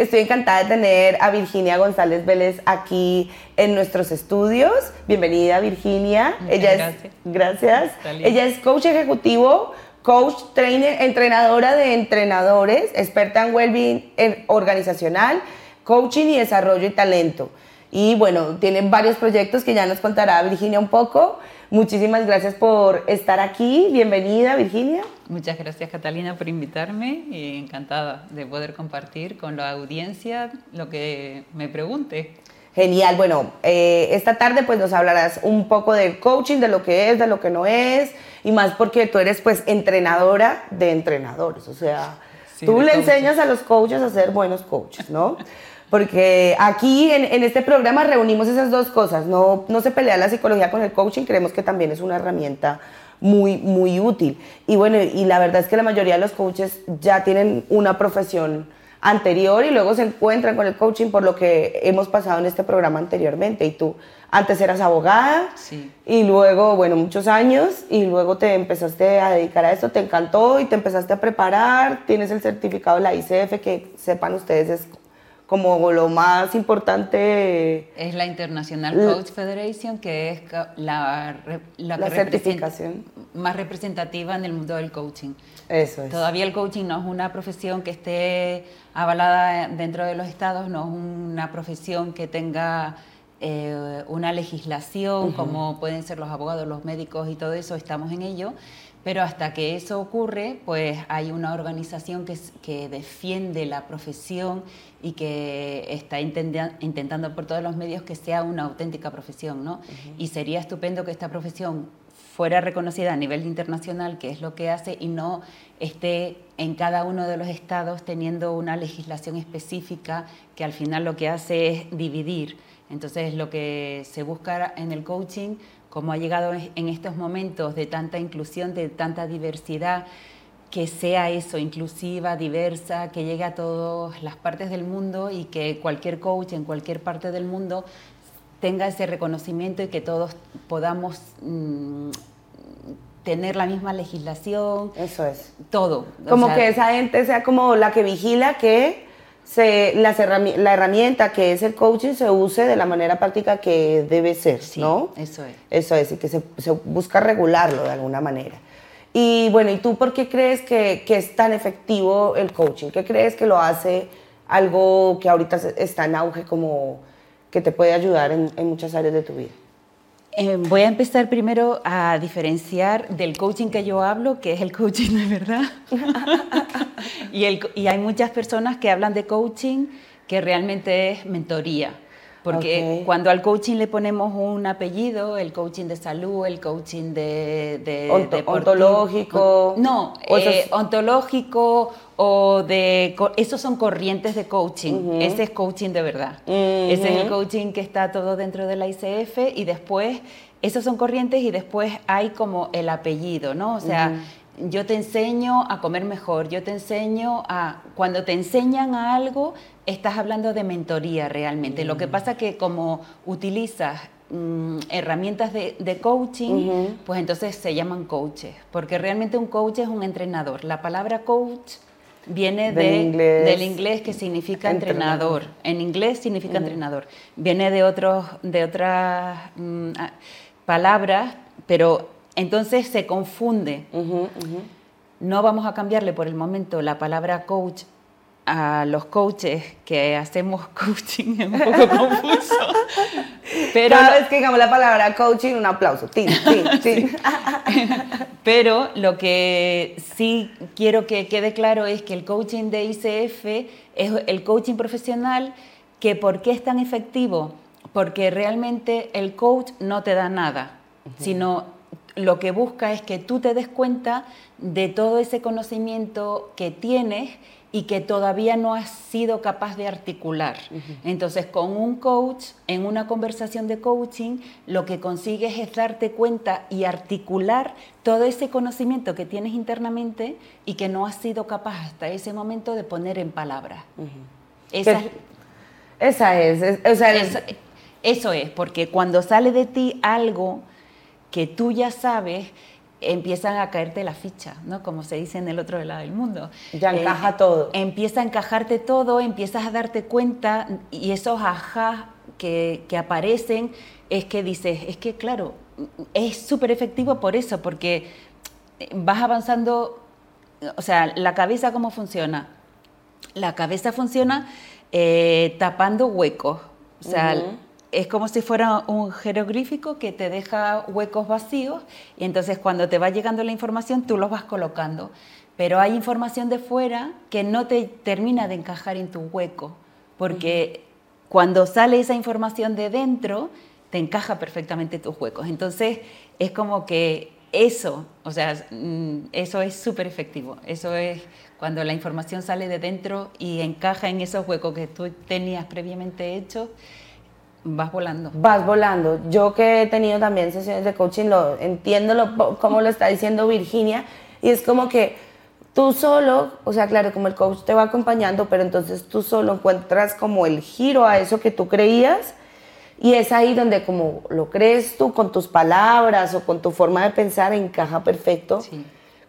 estoy encantada de tener a Virginia González Vélez aquí en nuestros estudios. Bienvenida, Virginia. Ella gracias. es, gracias. Ella es coach ejecutivo, coach, trainer, entrenadora de entrenadores, experta en well-being organizacional, coaching y desarrollo y talento. Y bueno, tiene varios proyectos que ya nos contará Virginia un poco. Muchísimas gracias por estar aquí. Bienvenida, Virginia. Muchas gracias, Catalina, por invitarme y encantada de poder compartir con la audiencia lo que me pregunte. Genial. Bueno, eh, esta tarde pues nos hablarás un poco del coaching, de lo que es, de lo que no es y más porque tú eres pues entrenadora de entrenadores. O sea, tú le enseñas a los coaches a ser buenos coaches, ¿no? Porque aquí en, este programa reunimos esas dos cosas. No, no se pelea la psicología con el coaching, creemos que también es una herramienta muy, muy útil. Y bueno, y la verdad es que la mayoría de los coaches ya tienen una profesión anterior y luego se encuentran con el coaching por lo que hemos pasado en este programa anteriormente. Y tú antes eras abogada sí. y luego, bueno, muchos años y luego te empezaste a dedicar a esto, te encantó y te empezaste a preparar, tienes el certificado de la ICF que sepan ustedes es como lo más importante. Es la International Coach Federation, que es la, la, certificación más representativa en el mundo del coaching. Eso es. Todavía el coaching no es una profesión que esté avalada dentro de los estados, no es una profesión que tenga eh, una legislación como pueden ser los abogados, los médicos y todo eso, estamos en ello. Pero hasta que eso ocurre, pues hay una organización que, que defiende la profesión y que está intentando por todos los medios que sea una auténtica profesión, ¿no? Y sería estupendo que esta profesión fuera reconocida a nivel internacional, que es lo que hace, y no esté en cada uno de los estados teniendo una legislación específica que al final lo que hace es dividir. Entonces, lo que se busca en el coaching como ha llegado en estos momentos de tanta inclusión, de tanta diversidad, que sea eso, inclusiva, diversa, que llegue a todas las partes del mundo y que cualquier coach en cualquier parte del mundo tenga ese reconocimiento y que todos podamos mm, tener la misma legislación. Eso es. Todo. Como que esa gente sea como la que vigila que se, la herramienta que es el coaching se use de la manera práctica que debe ser, ¿no? Eso es. Eso es, y que se, busca regularlo de alguna manera. Y bueno, ¿y tú por qué crees que, es tan efectivo el coaching? ¿Qué crees que lo hace algo que ahorita está en auge como que te puede ayudar en muchas áreas de tu vida? Eh, voy a empezar primero a diferenciar del coaching que yo hablo, que es el coaching de verdad. y, y hay muchas personas que hablan de coaching que realmente es mentoría. Porque cuando al coaching le ponemos un apellido, el coaching de salud, el coaching de... de, ontológico. No, eh, ontológico o de... Esos son corrientes de coaching. Ese es coaching de verdad. Ese es el coaching que está todo dentro de la ICF y después... Esos son corrientes y después hay como el apellido, ¿no? O sea, yo te enseño a comer mejor, yo te enseño a, cuando te enseñan a algo, estás hablando de mentoría realmente. Lo que mm. pasa que como utilizas mm, herramientas de, coaching, pues entonces se llaman coaches, porque realmente un coach es un entrenador. La palabra coach viene del, inglés, que significa entrenador. En inglés significa entrenador. Viene de, otros, de otras mm, palabras, pero entonces se confunde. No vamos a cambiarle por el momento la palabra coach a los coaches que hacemos coaching es un poco confuso. Pero Cada vez que digamos la palabra coaching, un aplauso. Pero lo que sí quiero que quede claro es que el coaching de ICF es el coaching profesional que ¿por qué es tan efectivo? Porque realmente el coach no te da nada, sino lo que busca es que tú te des cuenta de todo ese conocimiento que tienes y que todavía no has sido capaz de articular. Entonces, con un coach, en una conversación de coaching, lo que consigues es darte cuenta y articular todo ese conocimiento que tienes internamente y que no has sido capaz hasta ese momento de poner en palabras. esa, es, eso es, porque cuando sale de ti algo que tú ya sabes, empiezan a caerte la ficha, ¿no? Como se dice en el otro lado del mundo. Ya encaja todo. Empieza a encajarte todo, empiezas a darte cuenta y esos ajá que, que aparecen es que dices, es que claro, es súper efectivo por eso, porque vas avanzando, o sea, la cabeza cómo funciona. La cabeza funciona eh, tapando huecos, o sea, es como si fuera un jeroglífico que te deja huecos vacíos y entonces cuando te va llegando la información tú los vas colocando. Pero hay información de fuera que no te termina de encajar en tu hueco, porque cuando sale esa información de dentro, te encaja perfectamente tus huecos. Entonces es como que eso, o sea, mm, eso es súper efectivo. Eso es cuando la información sale de dentro y encaja en esos huecos que tú tenías previamente hechos Vas volando. Vas volando. Yo que he tenido también sesiones de coaching, lo entiendo lo, como lo está diciendo Virginia, y es como que tú solo, o sea, claro, como el coach te va acompañando, pero entonces tú solo encuentras como el giro a eso que tú creías, y es ahí donde como lo crees tú con tus palabras o con tu forma de pensar, encaja perfecto.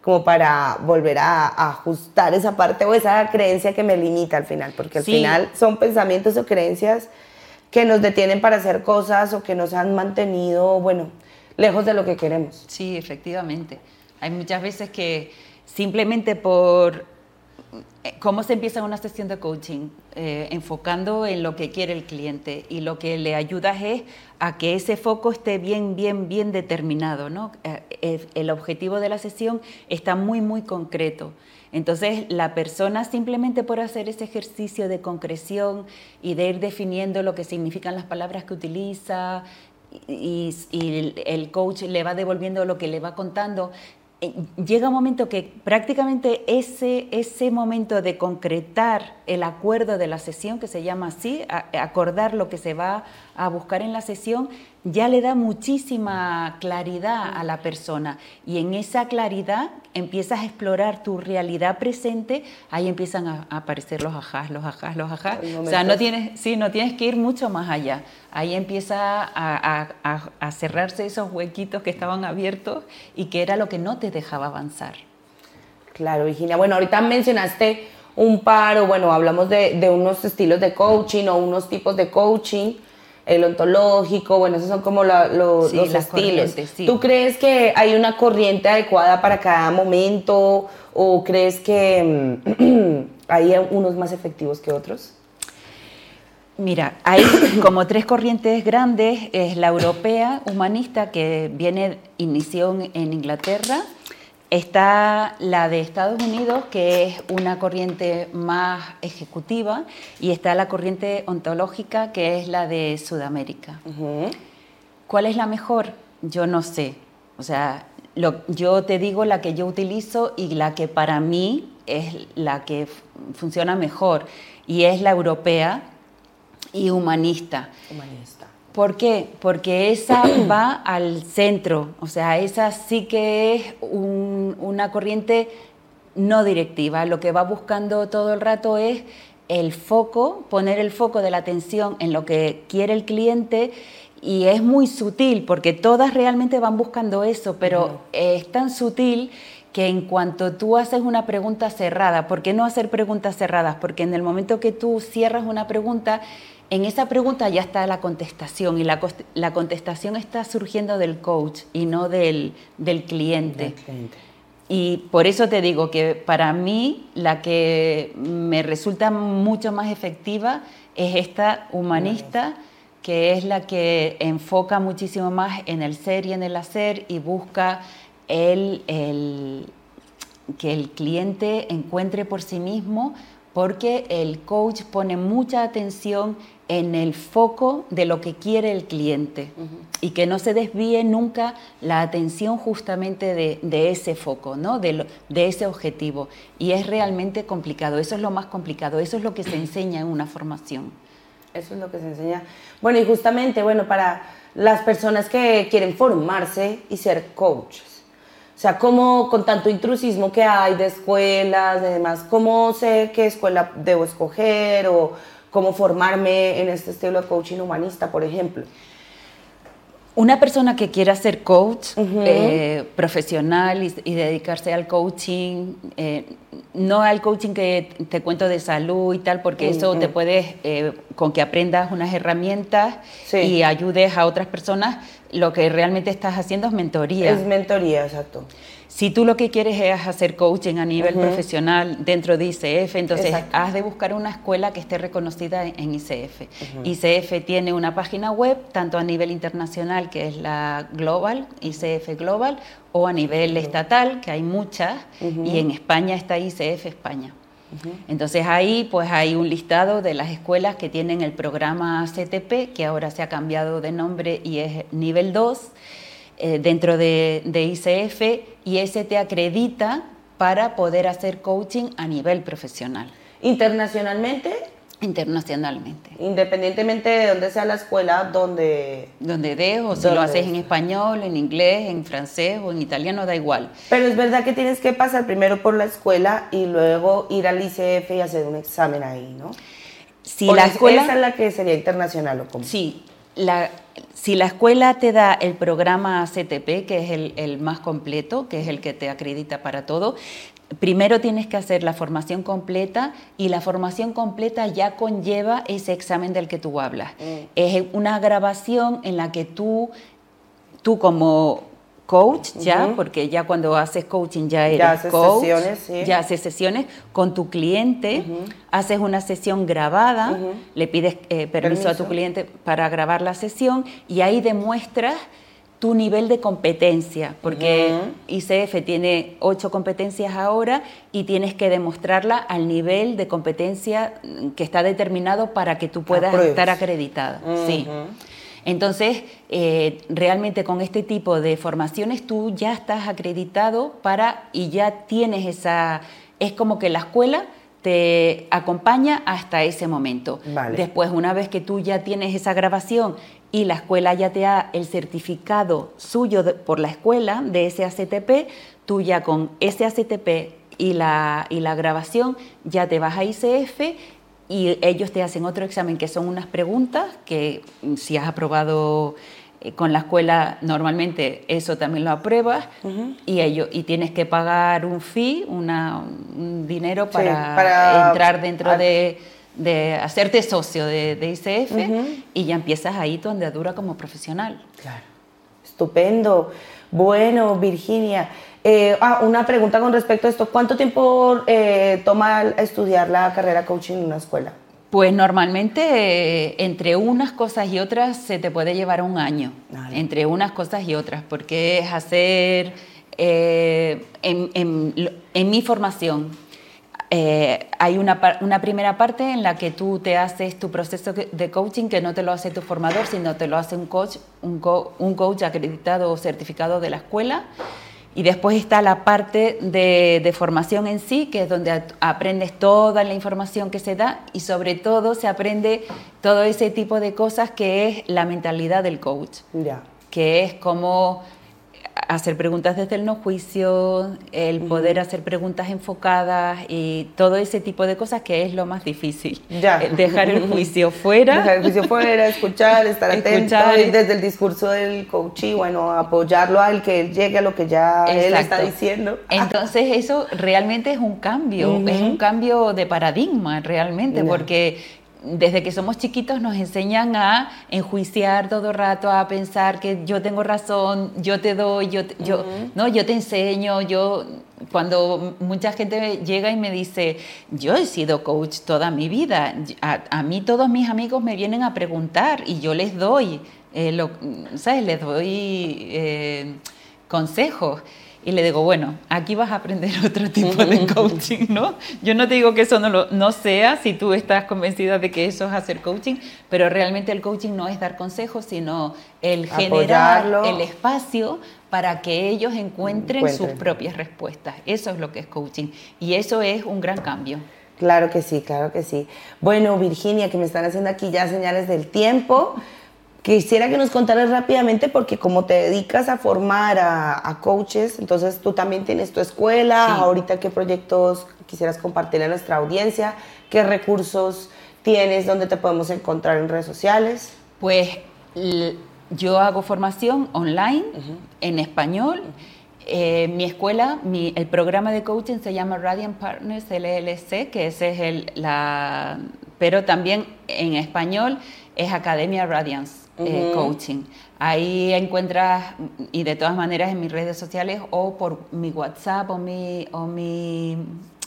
como para volver a, ajustar esa parte o esa creencia que me limita al final, porque al final son pensamientos o creencias que nos detienen para hacer cosas o que nos han mantenido, bueno, lejos de lo que queremos. Sí, efectivamente. Hay muchas veces que simplemente por eh, cómo se empieza una sesión de coaching, eh, enfocando en lo que quiere el cliente y lo que le ayuda es a que ese foco esté bien, bien, bien determinado. ¿no? Eh, el objetivo de la sesión está muy, muy concreto. Entonces, la persona simplemente por hacer ese ejercicio de concreción y de ir definiendo lo que significan las palabras que utiliza y, el coach le va devolviendo lo que le va contando, eh, llega un momento que prácticamente ese, ese momento de concretar el acuerdo de la sesión, que se llama así, acordar lo que se va a buscar en la sesión, ya le da muchísima claridad a la persona. Y en esa claridad empiezas a explorar tu realidad presente, ahí empiezan a, aparecer los ajás, los ajás, los ajás. O sea, no tienes, sí, no tienes que ir mucho más allá. Ahí empieza a, a cerrarse esos huequitos que estaban abiertos y que era lo que no te dejaba avanzar. Claro, Virginia. Bueno, ahorita mencionaste un par, o bueno, hablamos de, de unos estilos de coaching o unos tipos de coaching el ontológico, bueno, esos son como los estilos. ¿Tú crees que hay una corriente adecuada para cada momento o crees que mm, hay unos más efectivos que otros? Mira, hay como tres corrientes grandes. Es la europea humanista que viene, inició en Inglaterra, Está la de Estados Unidos, que es una corriente más ejecutiva, y está la corriente ontológica, que es la de Sudamérica. ¿Cuál es la mejor? Yo no sé. O sea, yo te digo la que yo utilizo y la que para mí es la que funciona mejor, y es la europea y humanista. Humanista. ¿Por qué? Porque esa va al centro, o sea, esa sí que es una corriente no directiva. Lo que va buscando todo el rato es el foco, poner el foco de la atención en lo que quiere el cliente y es muy sutil porque todas realmente van buscando eso, pero es tan sutil que en cuanto tú haces una pregunta cerrada, ¿por qué no hacer preguntas cerradas? Porque en el momento que tú cierras una pregunta, en esa pregunta ya está la contestación y la, la contestación está surgiendo del coach y no del, del, cliente. Y por eso te digo que para mí la que me resulta mucho más efectiva es esta humanista, que es la que enfoca muchísimo más en el ser y en el hacer y busca el, el, que el cliente encuentre por sí mismo porque el coach pone mucha atención en el foco de lo que quiere el cliente y que no se desvíe nunca la atención justamente de, ese foco, ¿no? de, de, ese objetivo. Y es realmente complicado, eso es lo más complicado, eso es lo que se enseña en una formación. Eso es lo que se enseña. Bueno, y justamente, bueno, para las personas que quieren formarse y ser coaches, sea, ¿cómo con tanto intrusismo que hay de escuelas, de demás, cómo sé qué escuela debo escoger o cómo formarme en este estilo de coaching humanista, por ejemplo? Una persona que quiera ser coach eh, profesional y, dedicarse al coaching, eh, no al coaching que te cuento de salud y tal, porque eso te puedes, eh, con que aprendas unas herramientas y ayudes a otras personas, lo que realmente estás haciendo es mentoría. Es mentoría, exacto. Si tú lo que quieres es hacer coaching a nivel profesional dentro de ICF, entonces has de buscar una escuela que esté reconocida en ICF. ICF tiene una página web, tanto a nivel internacional, que es la Global, ICF Global, o a nivel estatal, que hay muchas, y en España está ICF España. Entonces ahí pues hay un listado de las escuelas que tienen el programa CTP, que ahora se ha cambiado de nombre y es nivel 2 eh, dentro de, ICF y ese te acredita para poder hacer coaching a nivel profesional. ¿Internacionalmente? Internacionalmente. Independientemente de dónde sea la escuela, donde... Donde de, o si lo haces en español, en inglés, en francés o en italiano, da igual. Pero es verdad que tienes que pasar primero por la escuela y luego ir al ICF y hacer un examen ahí, ¿no? Si la escuela... Esa es la que sería internacional o cómo? Sí, la, si la escuela te da el programa CTP, que es el, más completo, que es el que te acredita para todo, primero tienes que hacer la formación completa y la formación completa ya conlleva ese examen del que tú hablas. Mm. Es una grabación en la que tú, tú como coach ya, porque ya cuando haces coaching ya eres ya coach, sesiones, ya haces sesiones con tu cliente, haces una sesión grabada, le pides eh, permiso, a tu cliente para grabar la sesión y ahí demuestras tu nivel de competencia, porque ICF tiene ocho competencias ahora y tienes que demostrarla al nivel de competencia que está determinado para que tú puedas estar acreditada. Sí. Entonces, eh, realmente con este tipo de formaciones tú ya estás acreditado para y ya tienes esa, es como que la escuela te acompaña hasta ese momento. Después, una vez que tú ya tienes esa grabación y la escuela ya te da el certificado suyo por la escuela de ese ACTP, tú ya con ese ACTP y la, y la grabación ya te vas a ICF y ellos te hacen otro examen que son unas preguntas que mm, si has aprobado eh, con la escuela normalmente eso también lo apruebas y ellos y tienes que pagar un fee, una, un dinero para, entrar dentro de, de, hacerte socio de, de ICF y ya empiezas ahí tu andadura como profesional. Claro, estupendo. Bueno, Virginia, eh, ah, una pregunta con respecto a esto. ¿Cuánto tiempo eh, toma estudiar la carrera coaching en una escuela? Pues normalmente eh, entre unas cosas y otras se te puede llevar un año, entre unas cosas y otras, porque es hacer, en, mi formación, hay una, una, primera parte en la que tú te haces tu proceso de coaching que no te lo hace tu formador, sino te lo hace un coach, un, un coach acreditado o certificado de la escuela. Y después está la parte de, formación en sí, que es donde aprendes toda la información que se da y sobre todo se aprende todo ese tipo de cosas que es la mentalidad del coach. Ya. Que es como hacer preguntas desde el no juicio, el poder hacer preguntas enfocadas y todo ese tipo de cosas que es lo más difícil. Ya. Eh, dejar el juicio fuera. Dejar el juicio fuera, escuchar, estar atento y desde el discurso del coach y bueno, apoyarlo al que llegue a lo que ya él está diciendo. Entonces eso realmente es un cambio, es un cambio de paradigma realmente, porque desde que somos chiquitos nos enseñan a enjuiciar todo rato, a pensar que yo tengo razón, yo te doy, yo, yo, no, yo te enseño, yo cuando mucha gente llega y me dice, yo he sido coach toda mi vida, a, mí todos mis amigos me vienen a preguntar y yo les doy, eh, lo, ¿sabes? Les doy eh, consejos. Y le digo, bueno, aquí vas a aprender otro tipo de coaching, ¿no? Yo no te digo que eso no, lo, no sea si tú estás convencida de que eso es hacer coaching, pero realmente el coaching no es dar consejos, sino el generar el espacio para que ellos encuentren, sus propias respuestas. Eso es lo que es coaching. Y eso es un gran cambio. Claro que sí, claro que sí. Bueno, Virginia, que me están haciendo aquí ya señales del tiempo. Quisiera que nos contaras rápidamente, porque como te dedicas a formar a, coaches, entonces tú también tienes tu escuela, ahorita qué proyectos quisieras compartir a nuestra audiencia, qué recursos tienes, dónde te podemos encontrar en redes sociales. Pues yo hago formación online en español. Eh, mi escuela, mi, el programa de coaching se llama Radiant Partners LLC, que ese es el, la, pero también en español es Academia Radiance eh, Coaching. Ahí encuentras, y de todas maneras en mis redes sociales o por mi WhatsApp o mi, o mi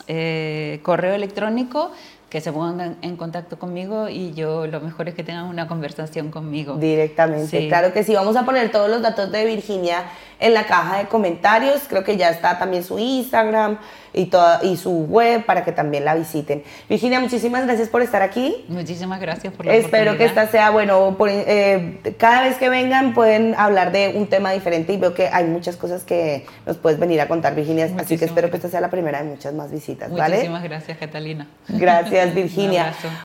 eh, correo electrónico, que se pongan en contacto conmigo y yo lo mejor es que tengan una conversación conmigo. Directamente, claro que sí. Vamos a poner todos los datos de Virginia en la caja de comentarios. Creo que ya está también su Instagram y, toda, y su web para que también la visiten. Virginia, muchísimas gracias por estar aquí. Muchísimas gracias por la Espero que esta sea, bueno, eh, cada vez que vengan pueden hablar de un tema diferente y veo que hay muchas cosas que nos puedes venir a contar, Virginia. así que espero que esta sea la primera de muchas más visitas, ¿vale? Muchísimas gracias, Catalina. Gracias, Virginia.